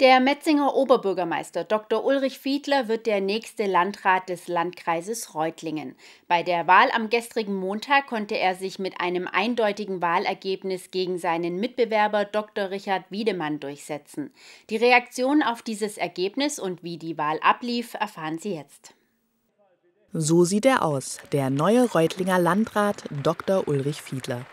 Der Metzinger Oberbürgermeister Dr. Ulrich Fiedler wird der nächste Landrat des Landkreises Reutlingen. Bei der Wahl am gestrigen Montag konnte er sich mit einem eindeutigen Wahlergebnis gegen seinen Mitbewerber Dr. Richard Wiedemann durchsetzen. Die Reaktion auf dieses Ergebnis und wie die Wahl ablief, erfahren Sie jetzt. So sieht er aus, der neue Reutlinger Landrat Dr. Ulrich Fiedler.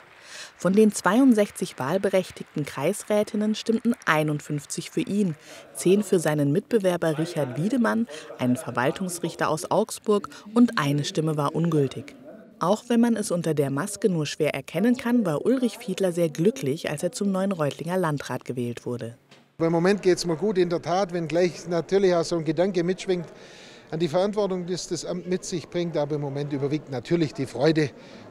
Von den 62 wahlberechtigten Kreisrätinnen stimmten 51 für ihn, 10 für seinen Mitbewerber Richard Wiedemann, einen Verwaltungsrichter aus Augsburg, und eine Stimme war ungültig. Auch wenn man es unter der Maske nur schwer erkennen kann, war Ulrich Fiedler sehr glücklich, als er zum neuen Reutlinger Landrat gewählt wurde. Im Moment geht es mir gut, in der Tat, wenn gleich natürlich auch so ein Gedanke mitschwingt, an die Verantwortung, die das Amt mit sich bringt. Aber im Moment überwiegt natürlich die Freude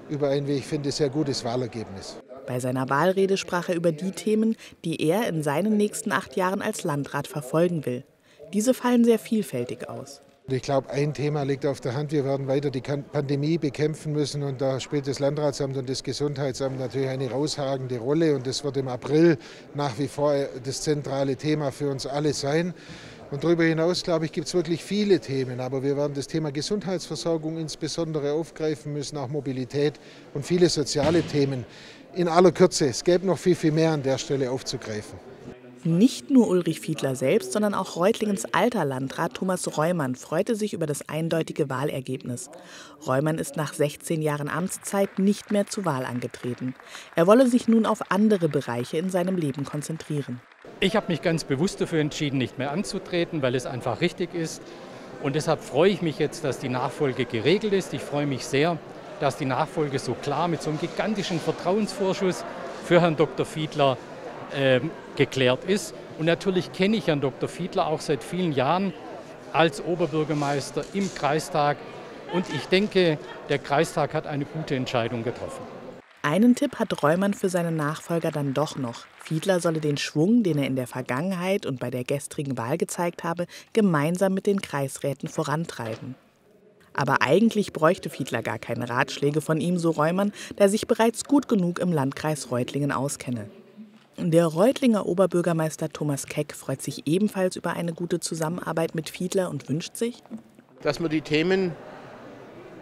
über ein, wie ich finde, sehr gutes Wahlergebnis. Bei seiner Wahlrede sprach er über die Themen, die er in seinen nächsten acht Jahren als Landrat verfolgen will. Diese fallen sehr vielfältig aus. Ich glaube, ein Thema liegt auf der Hand. Wir werden weiter die Pandemie bekämpfen müssen. Und da spielt das Landratsamt und das Gesundheitsamt natürlich eine rausragende Rolle. Und das wird im April nach wie vor das zentrale Thema für uns alle sein. Und darüber hinaus, glaube ich, gibt es wirklich viele Themen. Aber wir werden das Thema Gesundheitsversorgung insbesondere aufgreifen müssen, auch Mobilität und viele soziale Themen. In aller Kürze, es gäbe noch viel, viel mehr an der Stelle aufzugreifen. Nicht nur Ulrich Fiedler selbst, sondern auch Reutlingens alter Landrat Thomas Reumann freute sich über das eindeutige Wahlergebnis. Reumann ist nach 16 Jahren Amtszeit nicht mehr zur Wahl angetreten. Er wolle sich nun auf andere Bereiche in seinem Leben konzentrieren. Ich habe mich ganz bewusst dafür entschieden, nicht mehr anzutreten, weil es einfach richtig ist. Und deshalb freue ich mich jetzt, dass die Nachfolge geregelt ist. Ich freue mich sehr, dass die Nachfolge so klar mit so einem gigantischen Vertrauensvorschuss für Herrn Dr. Fiedler äh, geklärt ist. Und natürlich kenne ich Herrn Dr. Fiedler auch seit vielen Jahren als Oberbürgermeister im Kreistag. Und ich denke, der Kreistag hat eine gute Entscheidung getroffen. Einen Tipp hat Reumann für seinen Nachfolger dann doch noch. Fiedler solle den Schwung, den er in der Vergangenheit und bei der gestrigen Wahl gezeigt habe, gemeinsam mit den Kreisräten vorantreiben. Aber eigentlich bräuchte Fiedler gar keine Ratschläge von ihm, so Reumann, der sich bereits gut genug im Landkreis Reutlingen auskenne. Der Reutlinger Oberbürgermeister Thomas Keck freut sich ebenfalls über eine gute Zusammenarbeit mit Fiedler und wünscht sich, dass man die Themen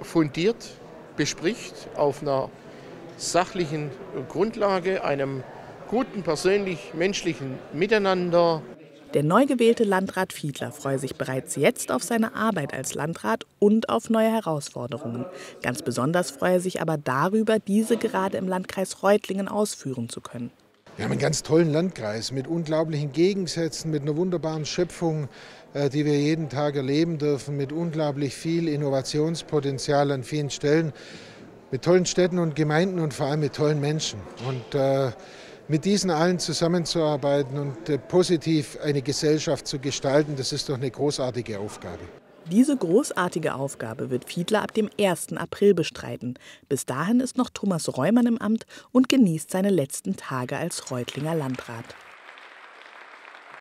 fundiert bespricht auf einer sachlichen Grundlage, einem guten persönlich-menschlichen Miteinander. Der neu gewählte Landrat Fiedler freue sich bereits jetzt auf seine Arbeit als Landrat und auf neue Herausforderungen. Ganz besonders freue er sich aber darüber, diese gerade im Landkreis Reutlingen ausführen zu können. Wir haben einen ganz tollen Landkreis mit unglaublichen Gegensätzen, mit einer wunderbaren Schöpfung, äh, die wir jeden Tag erleben dürfen, mit unglaublich viel Innovationspotenzial an vielen Stellen mit tollen Städten und Gemeinden und vor allem mit tollen Menschen. Und äh, mit diesen allen zusammenzuarbeiten und äh, positiv eine Gesellschaft zu gestalten, das ist doch eine großartige Aufgabe. Diese großartige Aufgabe wird Fiedler ab dem 1. April bestreiten. Bis dahin ist noch Thomas Reumann im Amt und genießt seine letzten Tage als Reutlinger Landrat.